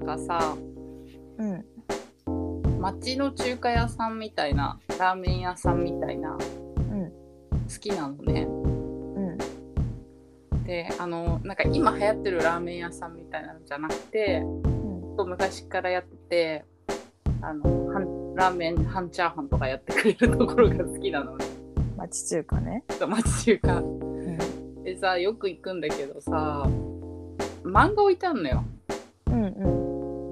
中さうん。町の中華屋さんみたいなラーメン屋さんみたいなうん。好きなのね。うん。であのなんか今流行ってるラーメン屋さんみたいなのじゃなくてうん。昔からやっててあの半ラーメン半チャーハンとかやってくれるところが好きなのね。町中華ね。町中華。うん。でさよく行くんだけどさ漫画置いてあんのよ。うんうん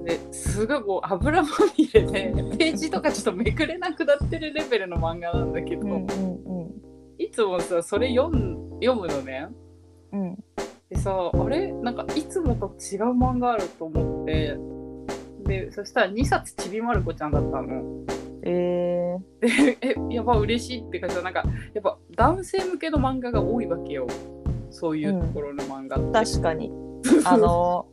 ですごいこう油まみれでページとかちょっとめくれなくなってるレベルの漫画なんだけど、うんうんいつもさそれ読む読むのね。うん。でさあれ？なんかいつもと違う漫画あると思って。でそしたら2冊ちびまる子ちゃんだったの。えー、でえやば嬉しいっていうかさなんかやっぱ男性向けの漫画が多いわけよ。そういうところの漫画って。確かに。あの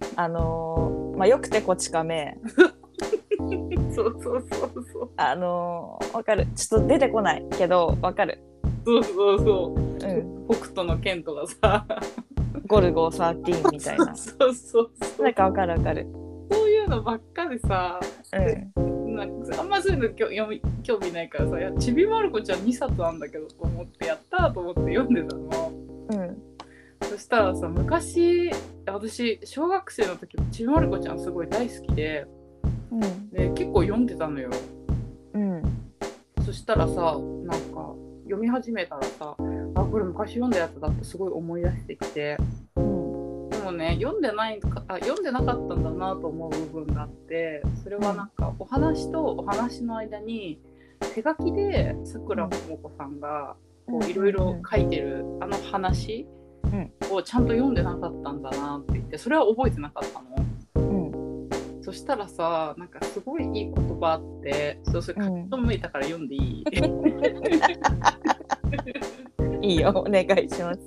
ー、あのー、まあよくてこち亀。そうそうそうそう。あのー、わかる。ちょっと出てこないけどわかる。そうそうそう。うん。北斗の剣とかさ。ゴルゴ13みたいな。そうそうそう。なんかわかるわかる。そういうのばっかでさ。うん。なんかあんまそういうの興読み興味ないからさ「いやちびまる子ちゃん2冊なんだけど」と思ってやったと思って読んでたの。うんそしたらさ昔私小学生の時ちびまる子ちゃんすごい大好きでうん。で結構読んでたのよ。うんそしたらさなんか読み始めたらさあこれ昔読んだやつだってすごい思い出してきてうんでもね読んでないかあ読んでなかったんだなと思う部分があってそれはなんかお話とお話の間に手書きでさくらももこさんがこういろいろ書いてるあの話をちゃんと読んでなかったんだなって言ってそれは覚えてなかったの。うん。そしたらさなんかすごいいい言葉あってそうそれうん。書き留めたから読んでいい、いいよお願いします。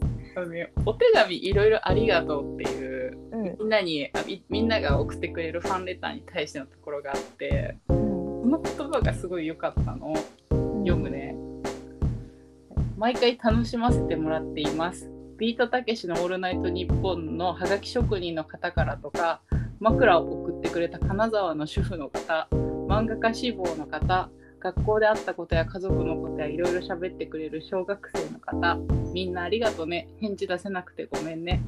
お手紙いろいろありがとうっていううん。みんなにあみみんなが送ってくれるファンレターに対してのところがあってうん。この言葉がすごい良かったの。読むね。毎回楽しませてもらっていますビートたけしの「オールナイトニッポン」のハガキ職人の方からとか枕を送ってくれた金沢の主婦の方漫画家志望の方学校で会ったことや家族のことやいろいろ喋ってくれる小学生の方みんなありがとね返事出せなくてごめんね。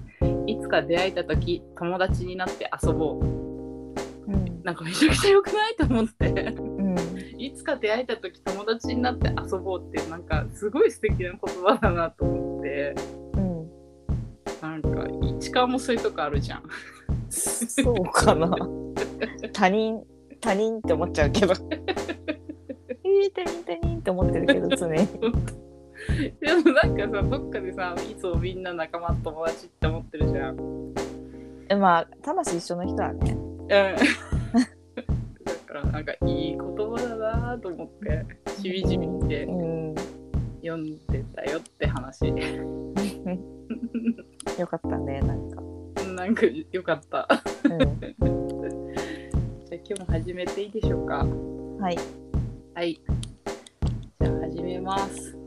いつか出会えた時友達になって遊ぼう。うん。なんかめちゃくちゃ良くないと思って。うん。いつか出会えた時友達になって遊ぼうってなんかすごい素敵な言葉だなと思って。うんなんか市川もそういうとこあるじゃん。そうかな。他人他人って思っちゃうけど。えー、他人他人って思ってるけど常に。でもなんかさどっかでさいつもみんな仲間友達って思ってるじゃん。まあ魂一緒の人はね。だからなんかいい言葉だなと思ってしみじみしてうん。読んでたよって話 よかったねなんか、なんかよかったう じゃあ今日も始めていいでしょうか？ん、はいはい。じゃあ始めます。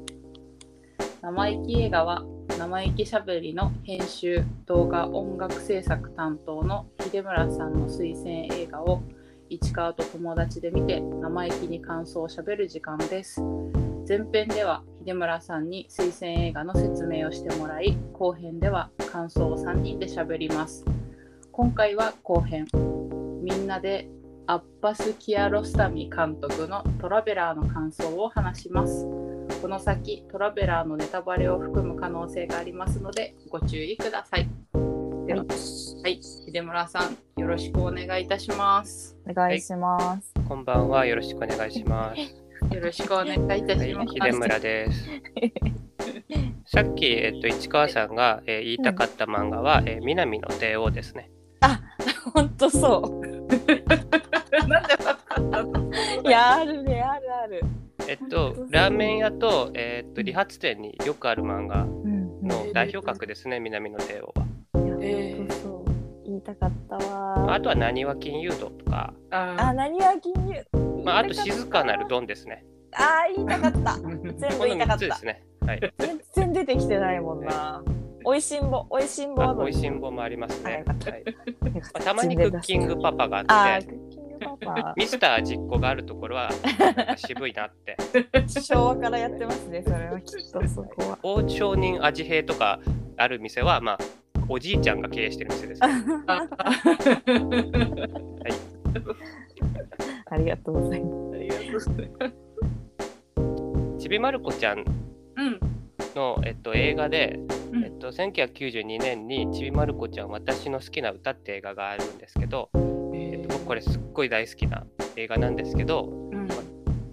生意気映画は生意気しゃべりの編集、動画、音楽制作担当の秀村さんの推薦映画を市川と友達で見て生意気に感想をしゃべる時間です。前編では秀村さんに推薦映画の説明をしてもらい、後編では感想を3人でしゃべります。今回は後編。みんなでアッバス・キアロスタミ監督のトラベラーの感想を話します。この先、トラベラーのネタバレを含む可能性がありますので、ご注意ください。では、はい、秀村さん、よろしくお願いいたします。お願いします、こんばんは。よろしくお願いします。よろしくお願いいたはいします。、秀村です。さっき、えっと、市川さんが、えー言いたかった漫画は、えー南の帝王ですね。ほんとそ なんでわかったの？ういやあるねあるあるえっとラーメン屋と、えーっと、理髪店によくある漫画うんの代表格ですね、南の帝王は。えーいたかったわあとは、なにわ金融道とか、ああ何は金融まあ、あと、静かなるドンですね。あー言いたかったー 全部この3言いたかったつですね。はい。全然出てきてないもんなおいしんぼ、おいしんぼおいしんぼもありますね。たはいま あたまにクッキングパパがあって、クッキングパパ。ミスター実行があるところは渋いなって。昭和からやってますね、それはきっとそこは。大商人味平とかある店は、まあ、おじいちゃんが経営してる店です、ね。あありがとうございます。ありがとうございます。ちびまる子ちゃんうん。の、えっと、映画で、うんえっと、1992年にちびまる子ちゃん私の好きな歌って映画があるんですけど、えっと、僕これすっごい大好きな映画なんですけど、うん。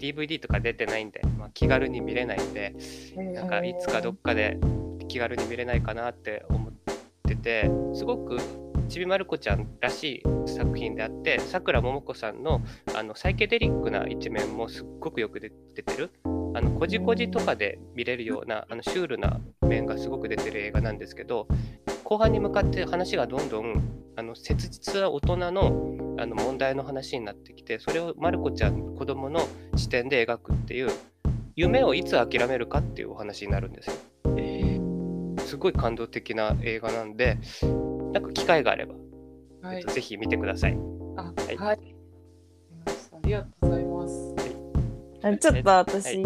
DVD とか出てないんで、まあ、気軽に見れないんで、なんかいつかどっかで気軽に見れないかなって思っててすごくちびまる子ちゃんらしい作品であってさくらももこさんのあのサイケデリックな一面もすっごくよく出てるあのこじこじとかで見れるようなあのシュールな面がすごく出てる映画なんですけど後半に向かって話がどんどんあの切実な大人のあの問題の話になってきてそれをまる子ちゃん子供の視点で描くっていう夢をいつ諦めるかっていうお話になるんですよ。えすごい感動的な映画なんで、なんか機会があれば、ーはい。ぜひ見てください。あ、はいはい。ありがとうございます。ちょっと私、秀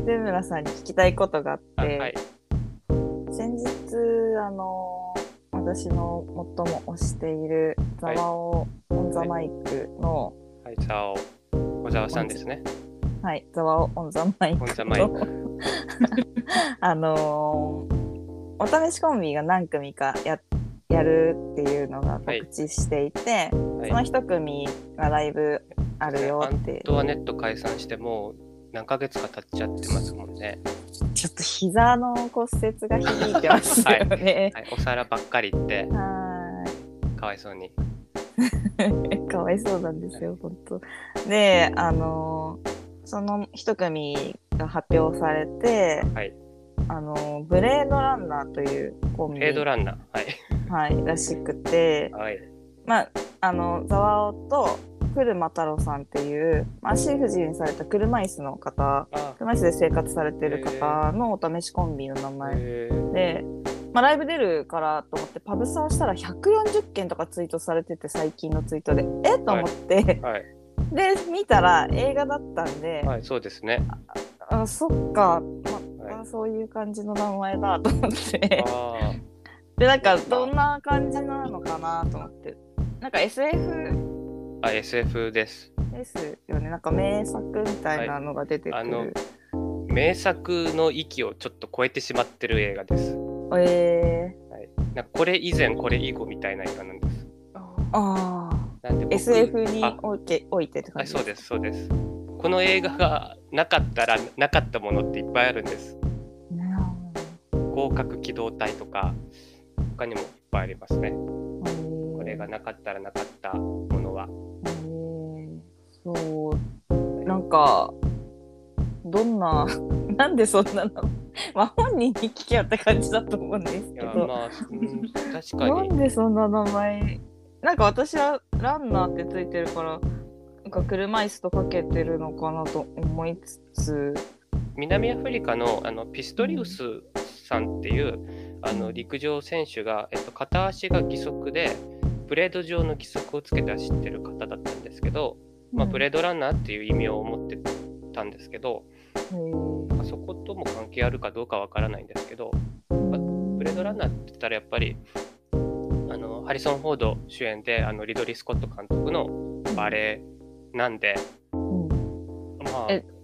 村さんに聞きたいことがあって、あはい。先日あの私の最も推している「ザワオオン・ザ・マイクの」はい、さお、小沢さんですね。はい「ザワオオン・ザ・マイクオンザマイクの」あのーお試しコンビが何組かややるっていうのが告知していて、はいその一組がライブあるよってアントワネット解散してもう何ヶ月か経っちゃってますもんね。ちょっと膝の骨折が響いてますよね。はい、お皿ばっかりって、はかわいそうに。かわいそうなんですよ、本当。で、あのーその一組が発表されて、はい。あのーブレードランナーというコンビ、レードランナー。はい。はい、らしくて、はい。まあ、あの、ザワオと車太郎さんっていう、まあ足不自由にされた車椅子の方、あ、車椅子で生活されてる方のお試しコンビの名前えー、で、まあ、ライブ出るからと思ってパブサーしたら140件とかツイートされてて最近のツイートでえ？と思って、はい。で見たら映画だったんで、はい、そうですね。あそっか、まはいあ、そういう感じの名前だと思って。あでなんかどんな感じなのかなと思って。なんか SF ーあ、SF です。ですよね。なんか名作みたいなのが出てくる、はい。あの名作の域をちょっと超えてしまってる映画です。えはい、なんかこれ以前、これ以後みたいな映画なんです。ー、あなんで僕 SF にあ。おいておいてって感じはい、そうです、そうです。この映画がなかったらなかったものっていっぱいあるんです。合格機動隊とか、他にもいっぱいありますね。ここれがなかったらなかったものは。そうなんかどんな なんでそんなの？まあ本人に聞けよって感じだと思うんですけど、まあ、うん、確かに。なんでそんな名前？なんか私はランナーってついてるからなんか車椅子とかけてるのかなと思いつつ南アフリカのあのピストリウスさんっていうあの陸上選手が、えっと、片足が義足でブレード状の義足をつけて走ってる方だったんですけど、まあ、ブレードランナーっていう意味を持ってたんですけど、ドまあそことも関係あるかどうかわからないんですけどブレードランナーって言ったらやっぱりあのハリソン・フォード主演であのリドリー・スコット監督のバレエなんで、まあ、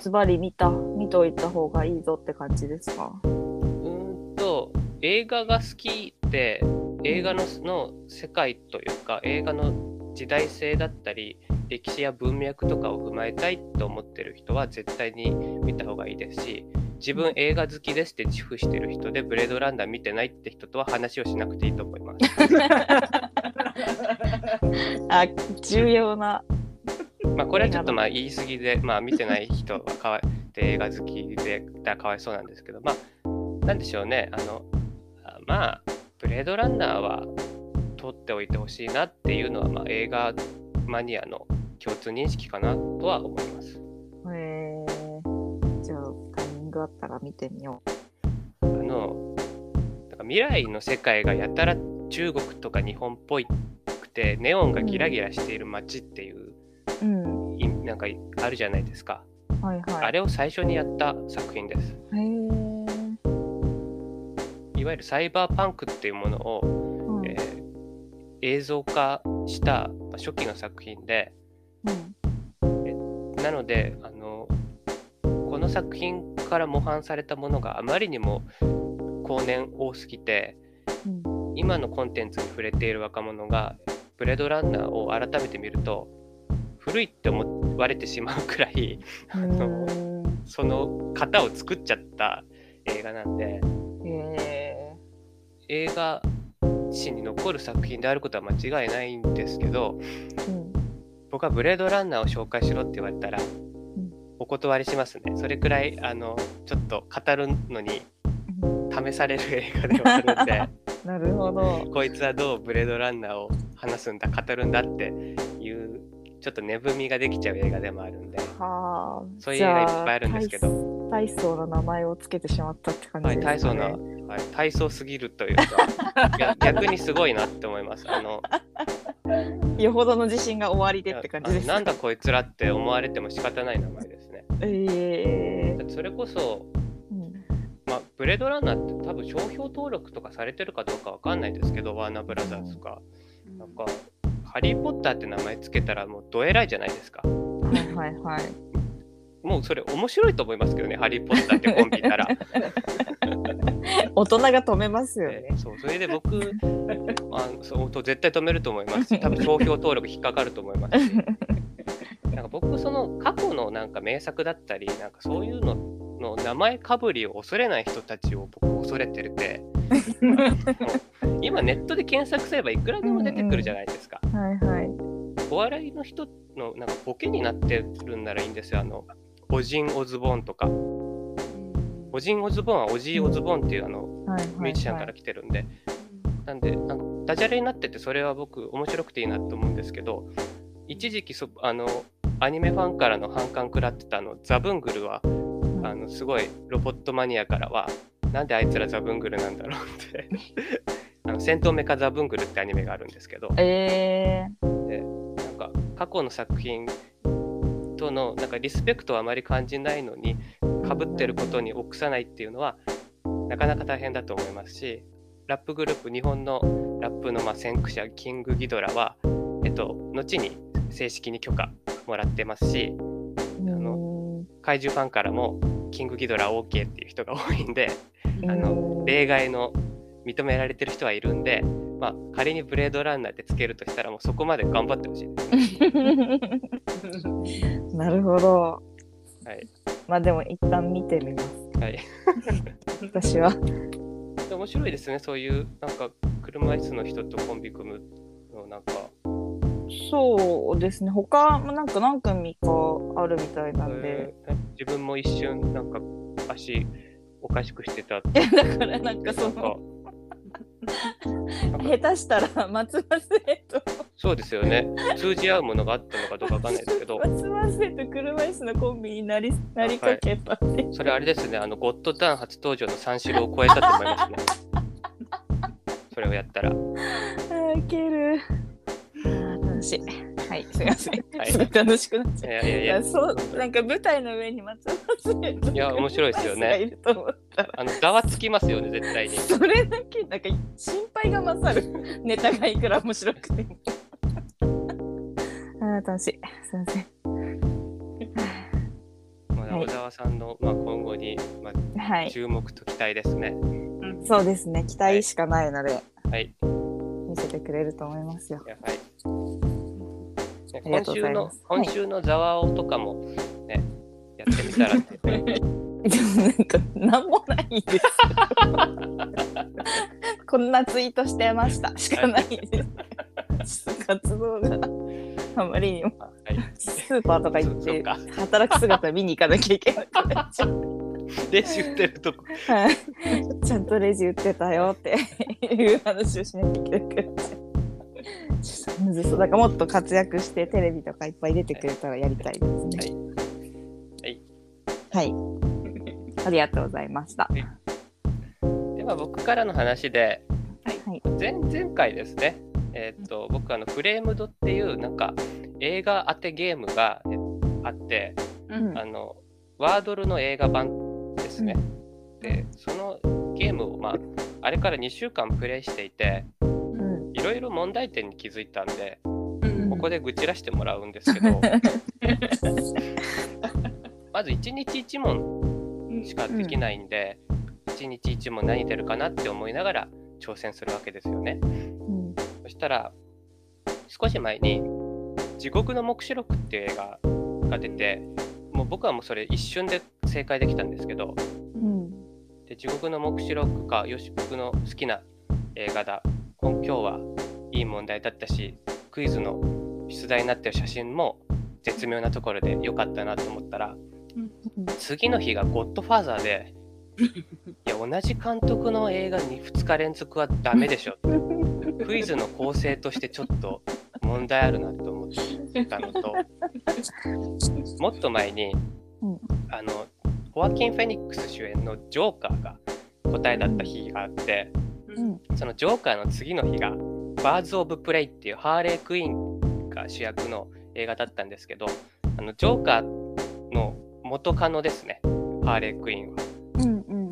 ズバリ見た見といた方がいいぞって感じですか？うーんと映画が好きで映画のの世界というか映画の時代性だったり歴史や文脈とかを踏まえたいと思ってる人は絶対に見た方がいいですし自分映画好きですって自負してる人でブレードランナー見てないって人とは話をしなくていいと思います。あ重要なまあこれはちょっとまあ言い過ぎで、まあ見てない人はかわ映画好きでだかわいそうなんですけど、まあなんでしょうね、あの、あまあ、ブレードランナーは撮っておいてほしいなっていうのは、まあ映画マニアの共通認識かなとは思います。へーじゃあタイミングあったら見てみよあの、未来の世界がやたら中国とか日本っぽいくてネオンがギラギラしている街っていう、うん。いなんかあるじゃないですか、はいはい。あれを最初にやった作品です。いわゆるサイバーパンクっていうものを、うんえー映像化したまあ初期の作品でうんなのであのこの作品から模範されたものがあまりにも後年多すぎてうん今のコンテンツに触れている若者がブレードランナーを改めて見ると古いって思われてしまうくらいあのうん。その型を作っちゃった映画なんで。映画史に残る作品であることは間違いないんですけどうん。僕はブレードランナーを紹介しろって言われたらお断りしますね。それくらいあのちょっと語るのに試される映画ではあるんで。なるほど。こいつはどうブレードランナーを話すんだ語るんだってちょっと値踏みができちゃう映画でもあるんで、はあ。そういう映画いっぱいあるんですけどじゃあ。大層な名前をつけてしまったって感じはい、ですか、ね。大層な、はい、大層すぎるというか 逆にすごいなって思いますあのよほどの自信が終わりでって感じです。なんだこいつらって思われても仕方ない名前ですねええだってそれこそうんまあ、ブレードランナーって多分商標登録とかされてるかどうかわかんないですけど、ワーナーブラザーズとか、なんか、ハリー・ポッターって名前つけたらもうどえらいじゃないですか。はいはいはい。もうそれ面白いと思いますけどね、ハリー・ポッターってコンビいたら。大人が止めますよねえ。そうそれで僕あそうと絶対止めると思いますし 多分商標登録引っかかると思いますしなんか僕その過去のなんか名作だったりなんかそういうのの名前かぶりを恐れない人たちを僕恐れてるて。今ネットで検索すればいくらでも出てくるじゃないですか、はいはい。お笑いの人のなんかボケになってるんならいいんですよ。あのオジン・オズボーンとか。オジン・オズボーンはオジー・オズボーンっていうあのはいはい、ミュージシャンから来てるんで、なんでなんかダジャレになっててそれは僕面白くていいなと思うんですけど一時期そあのアニメファンからの反感食らってたあのザブングルはあのすごいロボットマニアからはなんであいつらザブングルなんだろうって。あの戦闘メカザブングルってアニメがあるんですけど。えなんか過去の作品とのなんかリスペクトはあまり感じないのにかぶってることに臆さないっていうのはなかなか大変だと思いますしラップグループ日本のラップのまあ先駆者キングギドラは、えっと、後に正式に許可もらってますしー、の怪獣ファンからもキングギドラ OK っていう人が多いんでうんあの例外の認められてる人はいるんで、まあ、仮にブレードランナーでつけるとしたらもうそこまで頑張ってほしいですね。なるほど。はいまあでも一旦見てみます。はい 私は。で面白いですね、そういうなんか車椅子の人とコンビ組むのなんか、そうですね。他もなんか何組かあるみたいなんで。えー自分も一瞬なんか足おかしくしてた。いやだからなんかその下手したら 松葉生とそうですよね、通じ合うものがあったのかどうかわかんないですけど、松葉生と車椅子のコンビになりなりかけたって。それあれですね、あのゴッドタン初登場の三四郎を超えたと思いますね。それをやったら。あーウケる。あー楽しい。はい、すみません。はいすごい楽しくなっちゃう。いやいやいやそう、なんか舞台の上に松葉生といや面白いですよね車椅子がいると思ったら。あのざわつきますよね、絶対に。それだけなんか心配が勝るネタがいくら面白くても。あー楽しい。すみません。まあ、はい小沢さんの、まあ、今後に、まあ、はい。注目と期待ですね。そうですね。期待しかないので、はい。見せてくれると思いますよ。はい。今週の今週のざわおとかもね、やってみたらって、でもなんか何もないです。こんなツイートしてましたしかないです。活動があまりにもあはい、スーパーとか行って働く姿見に行かなきゃいけなくなっちゃう。練習してるとこ。はい ちゃんとレジ売ってたよっていう話をしなきゃいけなくなっちゃう。むずそうだからもっと活躍してテレビとかいっぱい出てくれたらやりたいですね。はい。はい。ありがとうございました。では僕からの話で、はい前前回ですね、えーっと僕あのフレームドっていうなんか映画当てゲームがえあって、うんあのワードルの映画版ですね。でそのゲームをまああれから2週間プレイしていてうんいろいろ問題点に気づいたんでうん。ここで愚痴らしてもらうんですけど。まず1日1問しかできないんで、1日1問何出るかなって思いながら挑戦するわけですよね。うん。そしたら少し前に「地獄の黙示録」っていう映画が出てもう僕はもうそれ一瞬で正解できたんですけどうん。で地獄の黙示録かよし僕の好きな映画だ今今日はいい問題だったしクイズの出題になってる写真も絶妙なところで良かったなと思ったら次の日が「ゴッドファーザーで」いや同じ監督の映画に2日連続はダメでしょクイズの構成としてちょっと問題あるなと思ったのともっと前に、うん。あのホアキン・フェニックス主演の「ジョーカー」が答えだった日があってうん。そのジョーカーの次の日が「バーズ・オブ・プレイ」っていうハーレー・クイーンが主役の映画だったんですけどあのジョーカーの元カノですね。ハーレー・クイーンは。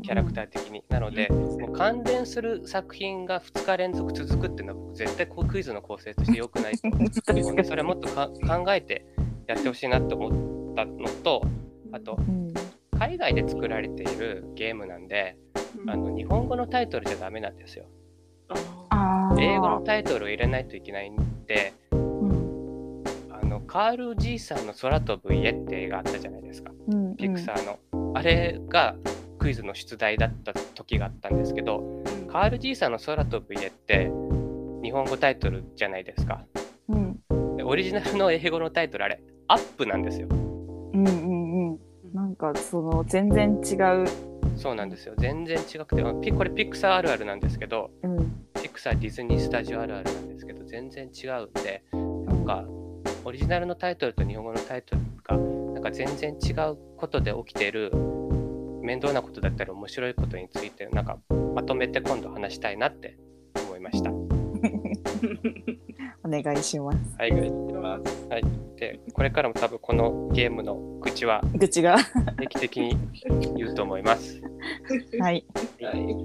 キャラクター的に。なのでもう関連する作品が2日連続続くっていうのは僕絶対こうクイズの構成として良くないと思う。確かにそれはもっとか考えてやってほしいなと思ったのとあとうん。海外で作られているゲームなんであの日本語のタイトルじゃダメなんですよ。英語のタイトルを入れないといけないんでうん。あのカール・ジーさんの空飛ぶ家って映画あったじゃないですか。うんピクサーの、あれがクイズの出題だった時があったんですけどカール・ジーさんの空飛ぶ家って日本語タイトルじゃないですか。うん。でオリジナルの英語のタイトルあれアップなんですよ。うんうんうん。なんかその全然違うそうなんですよ。全然違くてこれピクサーあるあるなんですけどうん。ピクサーディズニースタジオあるあるなんですけど全然違うんでなんかオリジナルのタイトルと日本語のタイトルがなんか全然違うことで起きている面倒なことだったり面白いことについてなんかまとめて今度話したいなって思いました。お願いしますはい、でこれからも多分このゲームの口は愚痴が定期的に言うと思います。はいはい。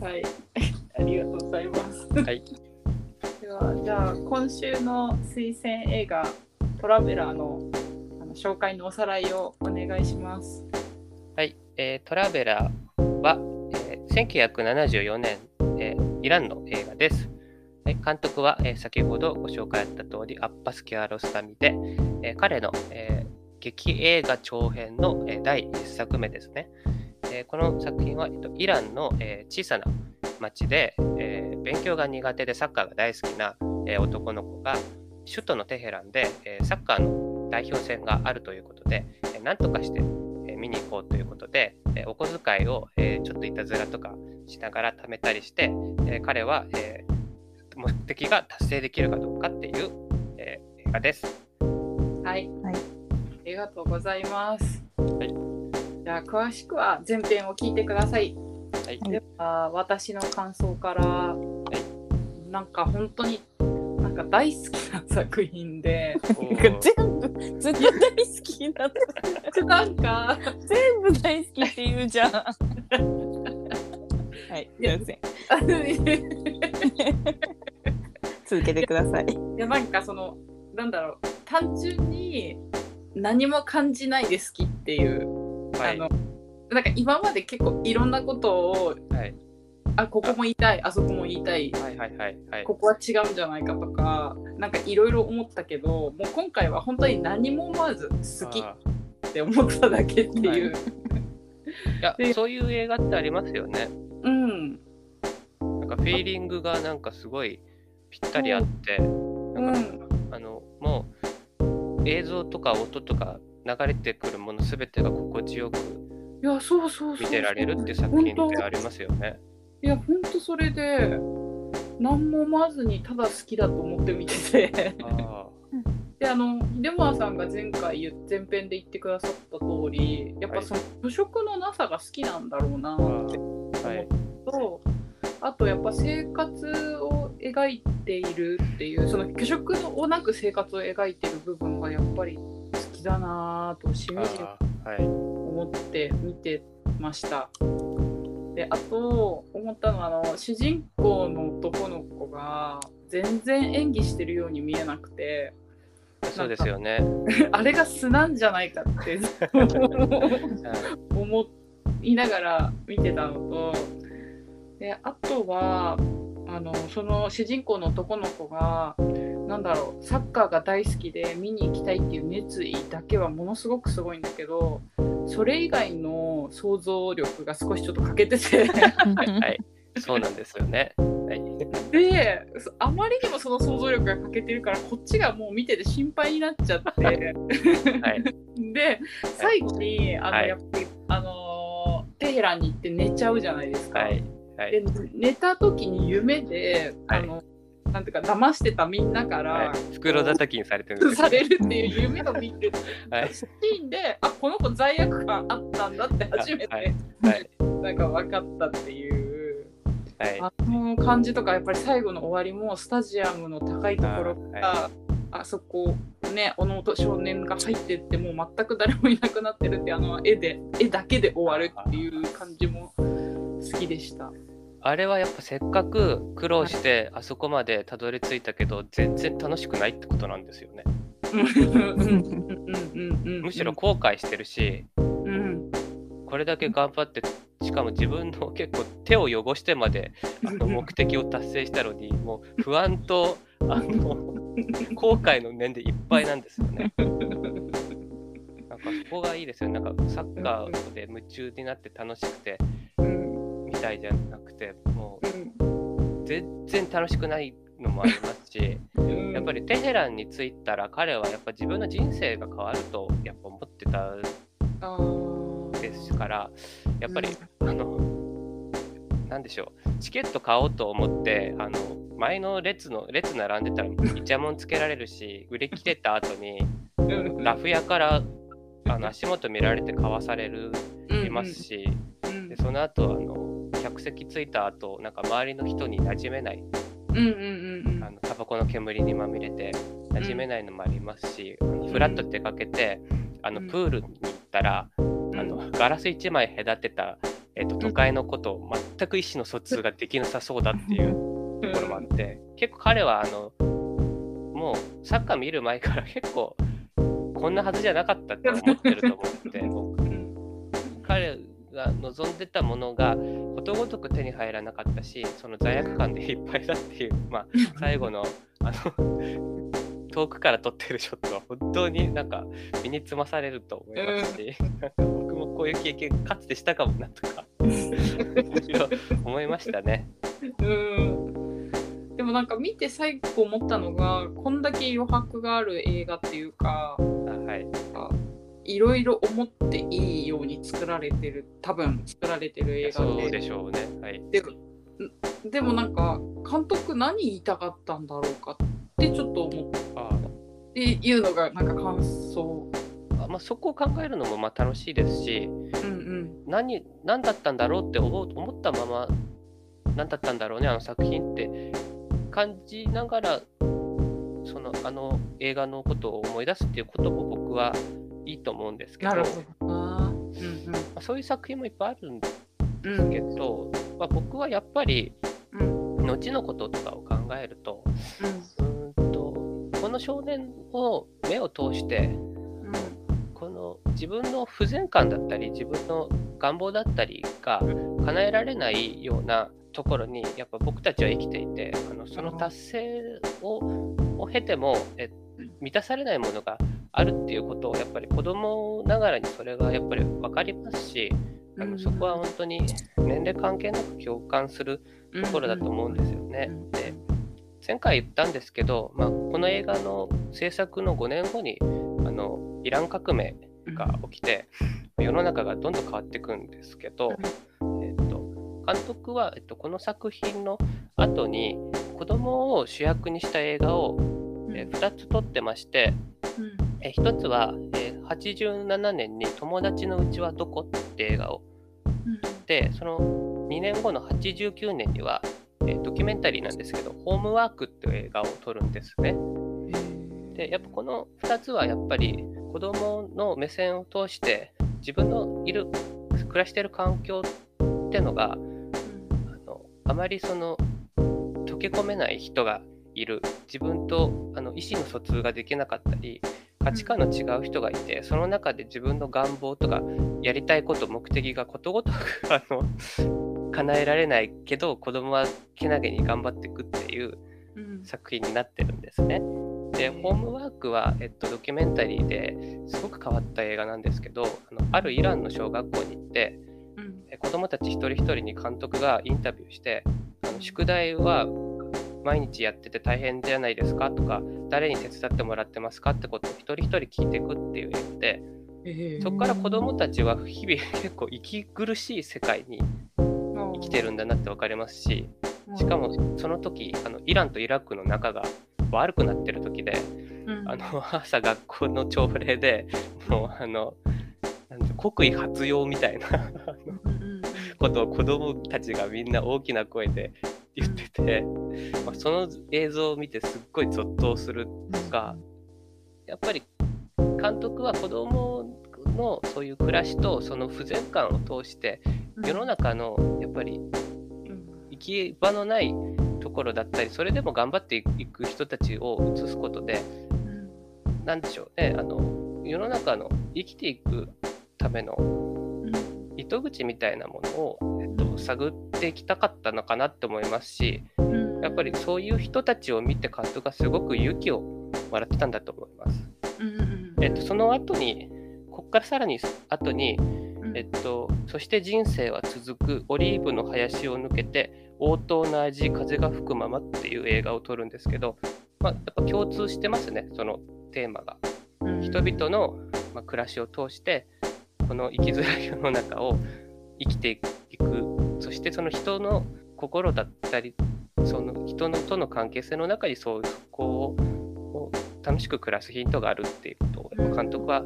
はい。ありがとうございます。はい。では、じゃあ、今週の推薦映画、トラベラーのあの紹介のおさらいをお願いします。はい、えートラベラーは、えー1974年、えーイランの映画です。監督は、え先ほどご紹介あった通り、アッパス・キアロスタミで、え彼の、え劇映画長編の、え第1作目ですね。えこの作品は、えっとイランの、え小さな町で、え勉強が苦手でサッカーが大好きな、え男の子が首都のテヘランで、えサッカーの代表戦があるということで、えーとかして、え見に行こうということで、えお小遣いを、えちょっといたずらとかしながら貯めたりして、え彼は、え目的が達成できるかどうかっていう、えー映画です。はい。はいありがとうございます。はいじゃあ、詳しくは前編を聞いてください。はい。はいでは、私の感想から、なんか本当に、なんか大好きな作品で、おなんかー全部ずっと大好きなのなんか、全部大好きって言うじゃん はいすいません 続けてくださいいやなんかそのなんだろう単純に何も感じないで好きっていう、はい。あのなんか今まで結構いろんなことをはい。あここも言いたいあそこも言いたいはいはいはいはい。ここは違うんじゃないかとかなんかいろいろ思ったけどもう今回は本当に何も思わず好きあって思っただけっていう、ーいや、そういう映画ってありますよね。うんなんかフィーリングがなんかすごいぴったりあって、なんかうん。あのもう映像とか音とか流れてくるものすべてが心地よくいやそうそうそう見てられるっていう作品ってありますよね。いや本当それで何も思わずにただ好きだと思って見てて。あ であの秀村さんが前回言前編で言ってくださった通りやっぱその腐食のなさが好きなんだろうなってはい。とあとやっぱ生活を描いているっていうその虚食をなく生活を描いている部分がやっぱり好きだなぁとしみじみ。思って見てました。であと思ったのはあの主人公の男の子が全然演技してるように見えなくてそうですよね。あれが素なんじゃないかって はい思いながら見てたのとであとはあのその主人公の男の子がなんだろうサッカーが大好きで見に行きたいっていう熱意だけはものすごくすごいんだけどそれ以外の想像力が少しちょっと欠けててはい。そうなんですよね。はい。であまりにもその想像力が欠けてるからこっちがもう見てて心配になっちゃって。はい。で最後にあの、はいやっぱりあのーテヘランに行って寝ちゃうじゃないですか。はい。はでい。寝た時に夢で、はいあのなんていうか騙してたみんなから、はい。袋叩きにされてるされるっていう夢を見る はい。シーンであこの子罪悪感あったんだって初めて、はいはい。なんか分かったっていうはい。あの感じとかやっぱり最後の終わりもスタジアムの高いところがああ,、そこね小野少年が入ってってもう全く誰もいなくなってるってあの絵で絵だけで終わるっていう感じも好きでした。あれはやっぱせっかく苦労してあそこまでたどり着いたけど全然楽しくないってことなんですよね。むしろ後悔してるしうん。これだけ頑張ってしかも自分の結構手を汚してまであの目的を達成したのにもう不安とあの後悔の念でいっぱいなんですよね。なんかそこがいいですよ。なんかサッカーで夢中になって楽しくてうんみたいじゃなくてもう全然楽しくないのもありますしうん。やっぱりテヘランに着いたら彼はやっぱ自分の人生が変わるとやっぱ思ってたですからやっぱりあのなんでしょうチケット買おうと思ってあの前の列の列並んでたらイチャモンつけられるし売り切れた後にうんラフ屋からあの足元見られて買わされるいますし、うん。でその後あの客席着いた後なんか周りの人に馴染めない。うんうんうんうん。あのタバコの煙にまみれて馴染めないのもありますし、あのフラッと出かけてあのうん。プールに行ったら、あのガラス1枚隔てた、えっと都会のことを全く意思の疎通ができなさそうだっていうところもあって結構彼はあのもうサッカー見る前から結構こんなはずじゃなかったって思ってると思って 僕。うん。彼が望んでたものがことごとく手に入らなかったしその罪悪感でいっぱいだっていう、まあ、最後のあの遠くから撮ってるショットは本当になんか身につまされると思いますし、僕もこういう経験かつてしたかもなとか思いましたね。うん。でもなんか見て最後思ったのがこんだけ余白がある映画っていうかあはい、いろいろ思っていいように作られてる多分作られてる映画そうででしょうね。はい、ででもなんか監督何言いたかったんだろうかってちょっと思っあていうのがなんか感想。あまあ、そこを考えるのもまあ楽しいですしうん。何何だったんだろうって思う思ったまま何だったんだろうねあの作品って。感じながらそのあの映画のことを思い出すっていうことも僕はいいと思うんですけどそういう作品もいっぱいあるんでうんすけど、まあ、僕はやっぱりうん。後のこととかを考えるとうん。とこの少年を目を通してうん。この自分の不全感だったり自分の願望だったりが叶えられないようなところにやっぱ僕たちは生きていてあのその達成をを経てもえ満たされないものがあるっていうことをやっぱり子供ながらにそれがやっぱり分かりますしあのそこは本当に年齢関係なく共感するところだと思うんですよね。で前回言ったんですけど、まあ、この映画の制作の5年後にあのイラン革命が起きて世の中がどんどん変わっていくんですけど、えっと、監督は、えっと、この作品の後に子供を主役にした映画をうん。え2つ撮ってまして、うんえ1つは、えー87年に「友達のうちはどこ?」って映画をでその2年後の89年には、えードキュメンタリーなんですけど「ホームワーク」っていう映画を撮るんですね。でやっぱこの2つはやっぱり子供の目線を通して自分のいる暮らしてる環境ってのがあのあまりその溶け込めない人がいる自分とあの意思の疎通ができなかったり価値観の違う人がいてその中で自分の願望とかやりたいこと目的がことごとく あの叶えられないけど子供はけなげに頑張っていくっていううん。作品になってるんですね。で、ホー。ムワークは、えっと、ドキュメンタリーですごく変わった映画なんですけど、あのあるイランの小学校に行って、うん。え子供たち一人一人に監督がインタビューして、あの宿題は毎日やってて大変じゃないですかとか、誰に手伝ってもらってますかってことを一人一人聞いていくっていう映画で、えそこから子供たちは日々結構息苦しい世界に生きてるんだなって分かりますし、しかもその時あのイランとイラクの仲が悪くなってる時で、うん。あの朝学校の朝礼でもうあのなんて国威発揚みたいなことを子供たちがみんな大きな声で言ってて、まあ、その映像を見てすっごいゾッとするがやっぱり監督は子供のそういう暮らしとその不全感を通してうん。世の中のやっぱりうん行き場のないところだったりそれでも頑張っていく人たちを映すことでうん。なんでしょうねあの世の中の生きていくためのうん。糸口みたいなものを、えっと、探っていきたかったのかなって思いますしうん。やっぱりそういう人たちを見て監督がすごく勇気をもらってたんだと思います。えっと、その後にこっからさらに後にうん。えっと、そして人生は続くオリーブの林を抜けて応答の味風が吹くままっていう映画を撮るんですけど、まあ、やっぱ共通してますねそのテーマが。うん。人々の、まあ、暮らしを通してこの生きづらい世の中を生きていくそしてその人の心だったりその人のとの関係性の中にそういうそこをを楽しく暮らすヒントがあるっていうことを監督は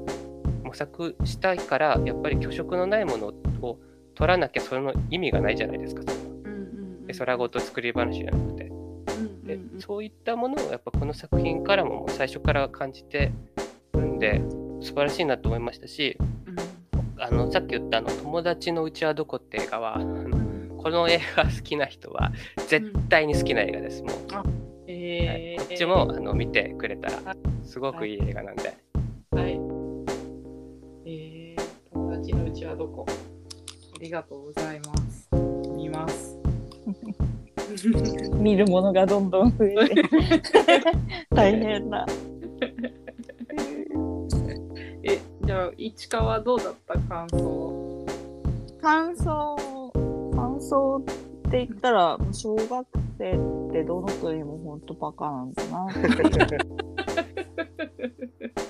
模索したいからやっぱり虚飾のないものを取らなきゃその意味がないじゃないですか。それはうんうん。絵空ごと作り話じゃなくて。うんでうん。そういったものをやっぱこの作品からも最初から感じてるんで素晴らしいなと思いましたしあのさっき言ったあの「友達のうちはどこ?」って映画はこの映画好きな人は絶対に好きな映画です。もう。えー。はい。こっちもあの見てくれたらすごくいい映画なんで、はい。えー、友達のうちはどこ？ありがとうございます。見ます。見るものがどんどん増えて。大変だ。え、じゃあ、市川どうだった？感想感想感想って言ったら小学生ってどの国も本当バカなんだな。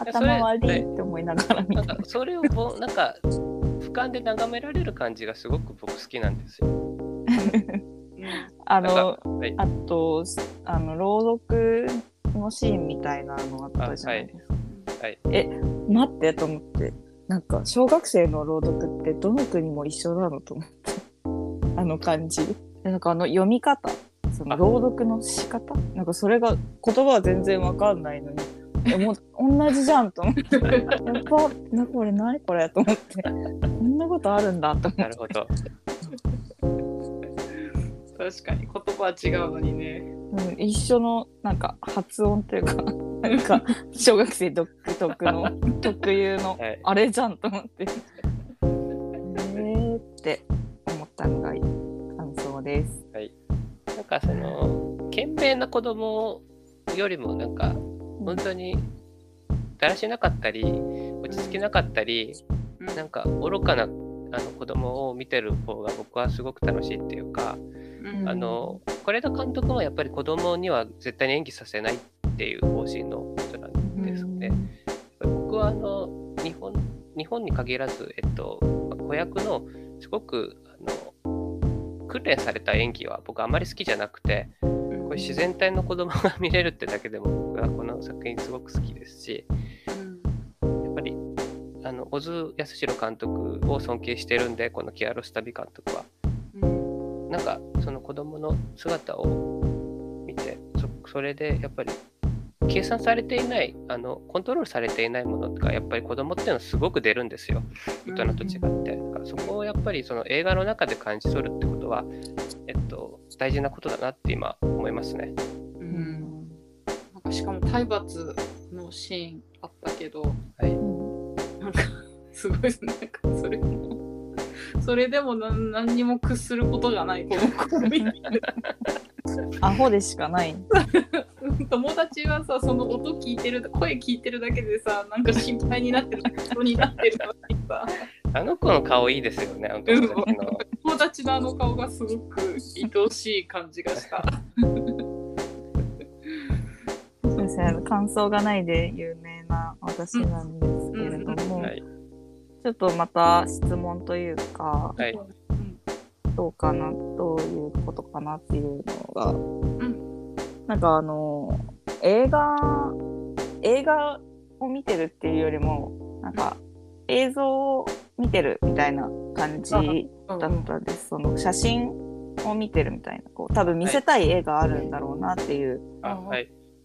頭悪いって思いながら見てそれをぼなんか俯瞰で眺められる感じがすごく僕好きなんですよ。あのはい。あとあの朗読のシーンみたいなのあったじゃない。ですか。はい、待ってと思って。なんか小学生の朗読ってどの国も一緒なのと思ってあの感じ。でなんかあの読み方。そのあ朗読の仕方？なんかそれが言葉は全然わかんないのに。えもう同じじゃんと思って。やっぱなこれ何これと思って。こんなことあるんだと思って。なるほど。確かに言葉は違うのにね。うん、一緒のなんか発音というか なんか小学生独特の 特有のはい。あれじゃんと思って。えーって思ったのが感想です。なんかその賢明な子供よりもなんか本当にだらしなかったり落ち着きなかったりうん。なんか愚かなあの子供を見てる方が僕はすごく楽しいっていうか、うん。あの是枝監督もやっぱり子供には絶対に演技させないっていう方針の人なんですね。僕はあの日本日本に限らず、えっと、まあ子役のすごく訓練された演技は僕あんまり好きじゃなくてこう自然体の子供が見れるってだけでも僕はこの作品すごく好きですしうん。やっぱりあの小津安二郎監督を尊敬してるんでこのキアロス旅監督は。うん。なんかその子供の姿を見てそそれでやっぱり計算されていないあのコントロールされていないものがやっぱり子供っていうのはすごく出るんですよ。大人と違って、だからそこをやっぱりその映画の中で感じ取るってことは、えっと、大事なことだなって今思いますね。ううん。んなんかしかも体罰のシーンあったけどはい、なんかすごいですねなんかそれもそれでも何何にも屈することがないこの子を見てるアホでしかない。友達はさその音聞いてる声聞いてるだけでさなんか心配になって泣きそうになってるのにさ。あの子の顔いいですよね、あの友達の。友達のあの顔がすごく愛おしい感じがした。そうですね、感想がないで有名な私なんですけれども、はい、ちょっとまた質問というか、はい、うん。どうかな、どういうことかなっていうのが、うんなんかあの、映画、映画を見てるっていうよりも、なんか映像を見てるみたいな感じだったんです。その写真を見てるみたいな、こう、多分見せたい絵があるんだろうなっていう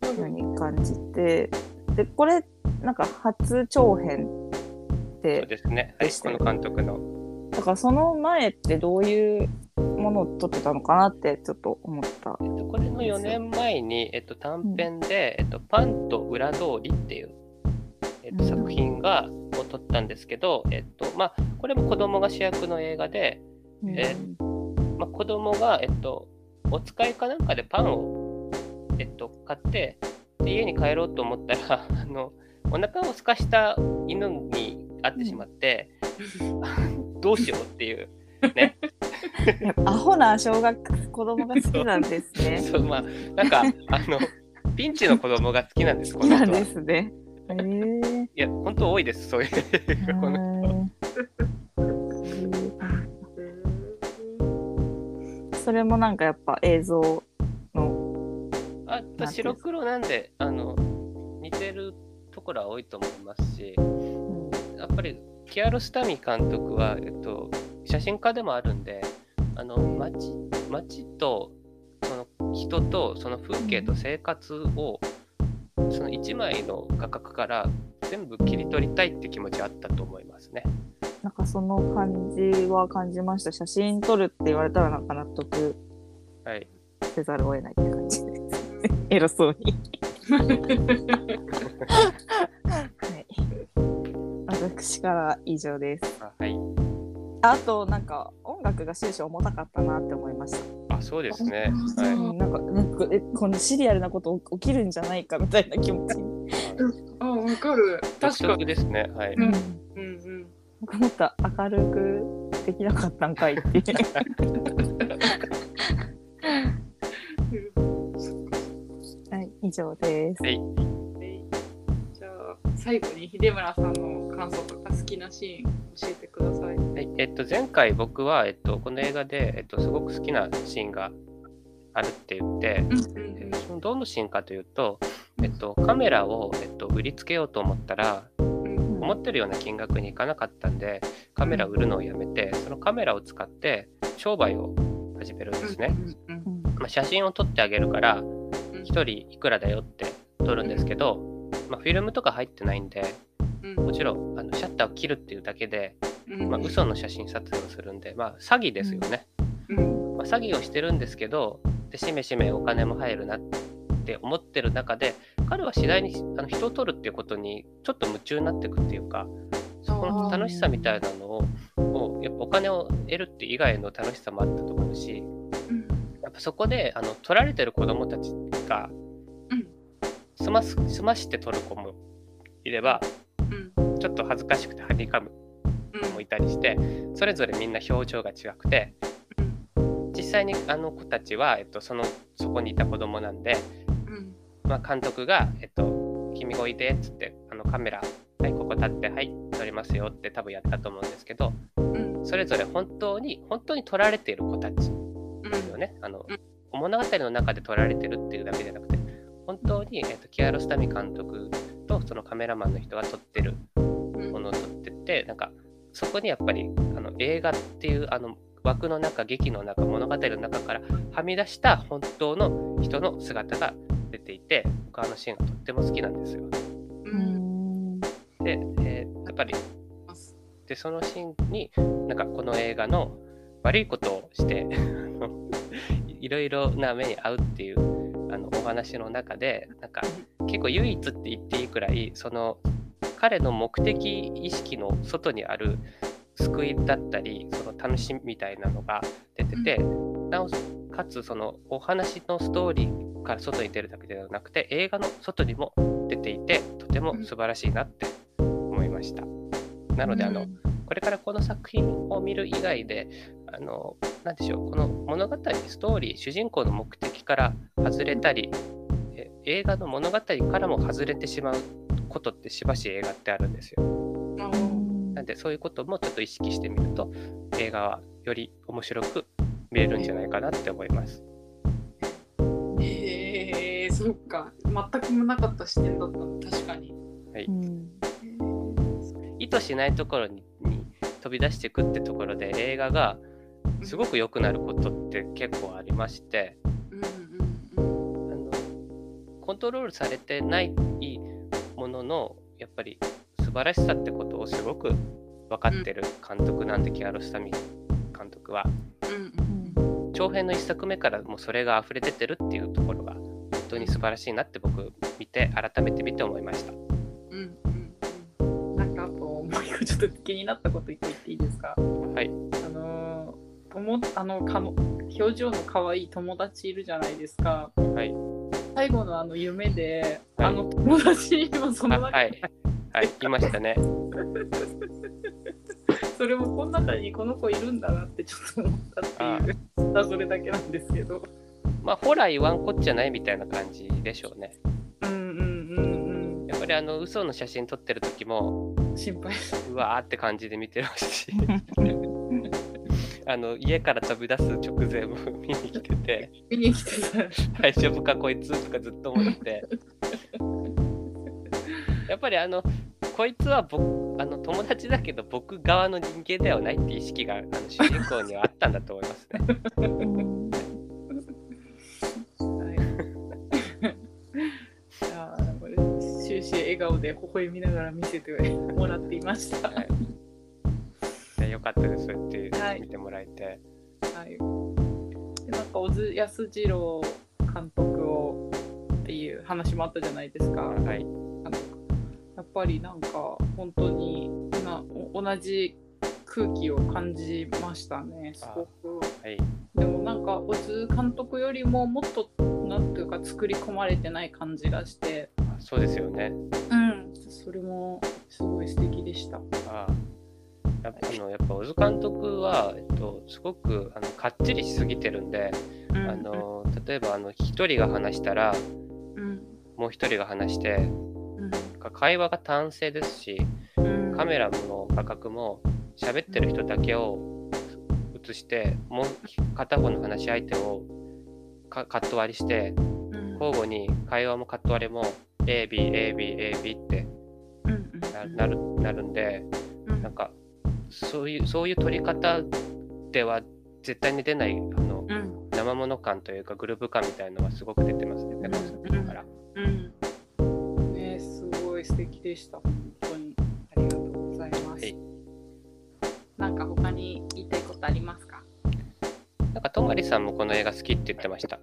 ふうに感じて、で、これ、なんか初長編そうで、ですね。はい、この監督の。だからその前ってどういうものを撮ってたのかなってちょっと思った。えっと、これの4年前に、えっと、短編で、えっと、パンと裏通りっていう、えっと、うん。作品が、を撮ったんですけど、えっと、まあ、これも子供が主役の映画で、えまあ、子供が、えっと、お使いかなんかでパンを、えっと、買ってで家に帰ろうと思ったら あのお腹を空かした犬に会ってしまって、どうしようっていうねアホな小学子供が好きなんですね。そうまあなんかあのピンチの子供が好きなんです好きなんですね。へえや本当多いですそういう。この。それもなんかやっぱ映像の。あと白黒なんであの似てるところは多いと思いますし。やっぱりキアロスタミ監督は、えっと、写真家でもあるんであの街街とその人とその風景と生活をその一枚の画角から全部切り取りたいって気持ちはあったと思いますね。なんかその感じは感じました。写真撮るって言われたらなんか納得はい、せざるを得ないって感じです。偉そうに。はい。私から以上です。あはい、あとなんか音楽が終始重たかったなって思いました。あそうですね。あはいなんかなんかえこのシリアルなこと起きるんじゃないかみたいな気持ちに。あ、わかる。確かに。ですね。はい。うんうんうん僕もっと明るくできなかったんかいっていう。はい、以上です。はいうん。じゃあ、最後に秀村さんの感想とか好きなシーン教えてください。はいえっと、前回僕は、えっと、この映画で、えっと、すごく好きなシーンがあるって言って、そのどのシーンかというと、えっと、カメラを、えっと、売りつけようと思ったらうん思ってるような金額にいかなかったんでカメラ売るのをやめてそのカメラを使って商売を始めるんですね、まあ、写真を撮ってあげるからうん。1人いくらだよって撮るんですけど、まあ、フィルムとか入ってないんでうんもちろんあのシャッターを切るっていうだけで、うん。まあ、嘘の写真撮影をするんで、まあ、詐欺ですよね、うん。まあ、詐欺をしてるんですけどでしめしめお金も入るなって思ってる中で彼は次第にあの人を撮るっていうことにちょっと夢中になっていくっていうかそこの楽しさみたいなのををやっぱお金を得るって以外の楽しさもあったと思うしうんやっぱそこであの撮られてる子供たちがうん。済ます済まして撮る子もいればうんちょっと恥ずかしくてはにかむ子もいたりしてそれぞれみんな表情が違くて実際にあの子たちは、えっと、そのそこにいた子供なんで、うんまあ、監督が「えっと、君がおいで」っつってあのカメラ「はいここ立ってはい撮りますよ」って多分やったと思うんですけどうんそれぞれ本当に本当に撮られている子たちうんですよね。あの物語の中で撮られてるっていうだけじゃなくて本当に、えーと、キアロスタミ監督とそのカメラマンの人が撮ってるものを撮っててなんかそこにやっぱりあの映画っていうあの枠の中劇の中物語の中からはみ出した本当の人の姿が出ていて僕はあのシーンがとっても好きなんですよ。うん、で、えー、やっぱりでそのシーンになんかこの映画の悪いことをして いろいろな目に遭うっていうあのお話の中でなんか結構唯一って言っていいくらいその彼の目的意識の外にある救いだったりその楽しみみたいなのが出てて、なおかつそのお話のストーリーから外に出るだけではなくて映画の外にも出ていてとても素晴らしいなって思いました。なのであの、これからこの作品を見る以外であの何でしょうこの物語ストーリー主人公の目的から外れたり映画の物語からも外れてしまうことってしばし映画ってあるんですよ。なんでそういうこともちょっと意識してみると映画はより面白く見れるんじゃないかなって思います。へえー、そっか全くもなかった視点だった確かに。はい、意図しないところに飛び出していくってところで映画がすごく良くなることって結構ありまして、コントロールされてないもののやっぱり素晴らしさってことをすごく分かってる監督なんで、キアロスタミ監督は。長編の1作目からもうそれが溢れ出てるっていうところが本当に素晴らしいなって僕見て改めて見て思いました。うんうん、なんかあともう一個ちょっと気になったこと言っていいですか？はい。あのともあのかの表情の可愛い友達いるじゃないですか。はい。最後のあの夢で、はい、あの友達もその中に、はい、い。ましたね。それもこの中にこの子いるんだなってちょっと思ったっていうそれだけなんですけど。まあホラー言わんこっちゃないみたいな感じでしょうね。うんうんうんうん。やっぱりあの嘘の写真撮ってる時も心配。うわーって感じで見てましたし あの家から飛び出す直前も見に来てて 見に来てた大丈夫かこいつとかずっと思って やっぱりあのこいつは僕あの友達だけど僕側の人間ではないって意識があの主人公にはあったんだと思いますね。終始笑顔で微笑みながら見せてもらっていました。はいでよかったですって見てもらえて。はい、でなんか小津安二郎監督をっていう話もあったじゃないですか。はい、やっぱりなんか本当にな同じ空気を感じましたね。すごく、はい、でもなんか小津監督よりももっとなんていうか作り込まれてない感じがして。そうですよね。うん。それもすごい素敵でした。あやっぱあのやっぱ小津監督は、えっと、すごくあのかっちりしすぎてるんで、うん、あの例えばあの1人が話したら、うん、もう1人が話して会話が単性ですし、カメラの画角も喋ってる人だけを映してもう片方の話し相手をカット割りして交互に会話もカット割りも ABABAB ってなるなるんでなんかそういうそういう撮り方では絶対に出ないあの、生もの感というかグループ感みたいのはすごく出てますね。から。い素敵でした。本当にありがとうございます。はい、なんか他に言いたいことありますか？なんかとまりさんもこの映画好きって言ってました。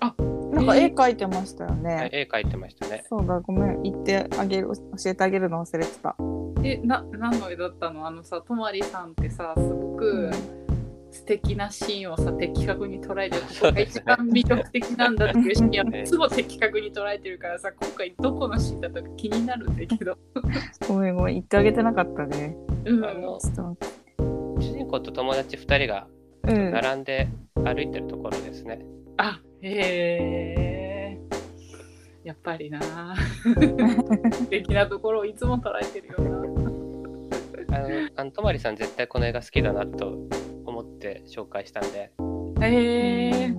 あ、なんか絵描いてましたよね。絵描いてましたね。そうだ、ごめん、言ってあげる、教えてあげるの忘れてた。え、な、何の絵だったの？あのさ、とまりさんってさ、すごく、うん。素敵なシーンをさ的確に捉えてる。ここが一番魅力的なんだっていうシーンは いつも的確に捉えてるからさ今回どこのシーンだったか気になるんだけど。ごめんごめん言ってあげてなかったね、うん、あの主人公と友達2人が並んで歩いてるところですね、うん、あへえやっぱりな。素敵なところをいつも捉えてるよなあのあのとまりさん絶対この映画好きだなと思って紹介したんで。へえー、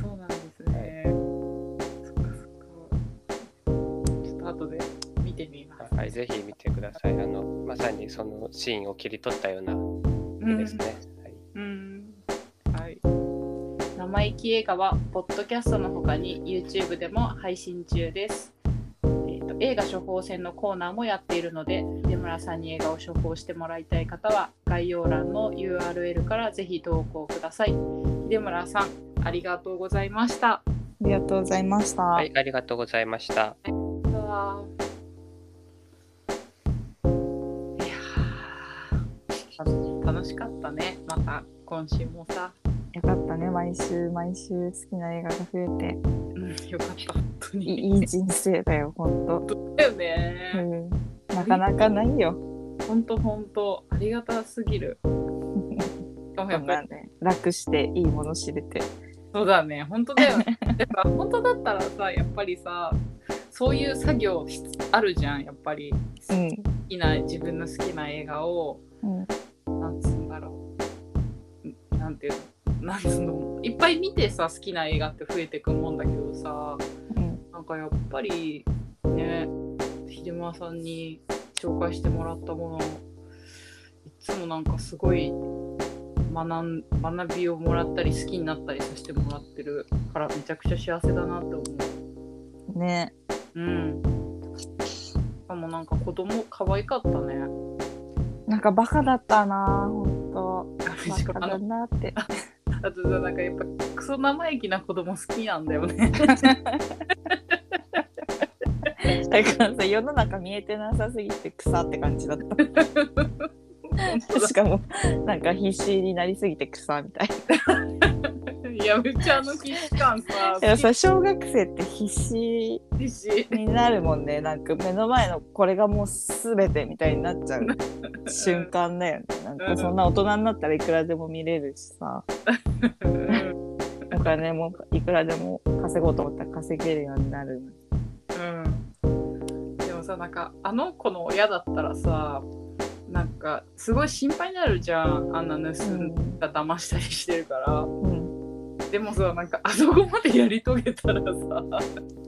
そうなんですね、そっそっちょっと後で見てみます。はいぜひ見てください。あのまさにそのシーンを切り取ったような絵ですね、はい、うん。はい、生意気映画はポッドキャストの他に YouTube でも配信中です、えー、と映画処方箋のコーナーもやっているので村さんに映画を処方してもらいたい方は、概要欄の URL からぜひ投稿ください。秀村さん、ありがとうございました。ありがとうございました。はい、ありがとうございました。うわーいやー楽しかったね。また今週もさ。よかったね、毎週毎週好きな映画が増えて。うん、よかった。本当いに。いいい人生だよ、ほんと。だようね。ん。なかなかないよ。本当本当ありがたすぎる。ね、楽していいもの知れて。そうだね。本当だよね。やっぱ本当だったらさ、やっぱりさ、そういう作業しあるじゃん。やっぱり好うん。きな自分の好きな映画をうん。なんつうんだろう。なんていうの？なんつうの？いっぱい見てさ好きな映画って増えてくもんだけどさうん。なんかやっぱりね秀村さんに紹介してもらったものいつもなんかすごい学ん学びをもらったり好きになったりさせてもらってるからめちゃくちゃ幸せだなって思う。ね。うん。しかもなんか子供可愛かったね。なんかバカだったな、ほんと。バカだなって。あとさなんかやっぱクソ生意気な子供好きなんだよね。だからさ、世の中見えてなさすぎて草って感じだった。しかも、なんか必死になりすぎて草みたいいやめっちゃあの必死感さな。でもさ、小学生って必死になるもんね。なんか目の前のこれがもう全てみたいになっちゃう瞬間だよね。なんかそんな大人になったらいくらでも見れるしさ。うんお金もいくらでも稼ごうと思ったら稼げるようになる。うんさなんかあの子の親だったらさなんかすごい心配になるじゃんあんな盗んだ騙したりしてるから、うん。でもさなんかあそこまでやり遂げたらさ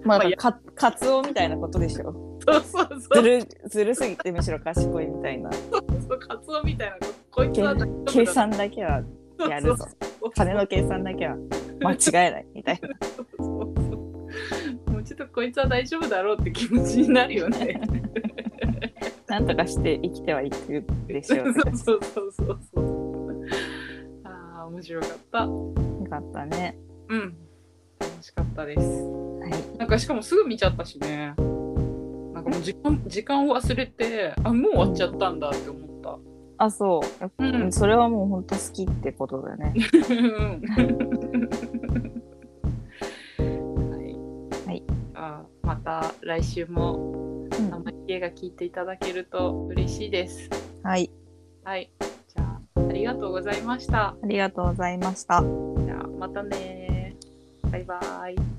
まあか、カツオみたいなことでしょ。そうそうそうずる、ずるすぎてむしろ賢いみたいな。そうカツオみたいなここいつけは計算だけはやるぞ。金の計算だけは間違えないみたいな。そうそうそうちょっとこいつは大丈夫だろうって気持ちになるよね。なんとかして生きてはいくでしょうって感じ。そうそうそうそう。ああ、面白かった。よかったね。うん。楽しかったです。はい。なんかしかもすぐ見ちゃったしね。なんかもう時間時間を忘れて、あ、もう終わっちゃったんだって思った。あ、そう。うんそれはもう本当好きってことだね。はい。また来週もうん生意気映画聞いていただけると嬉しいです。はい。はい。じゃあ、ありがとうございました。ありがとうございました。じゃあ、またねバイバイ。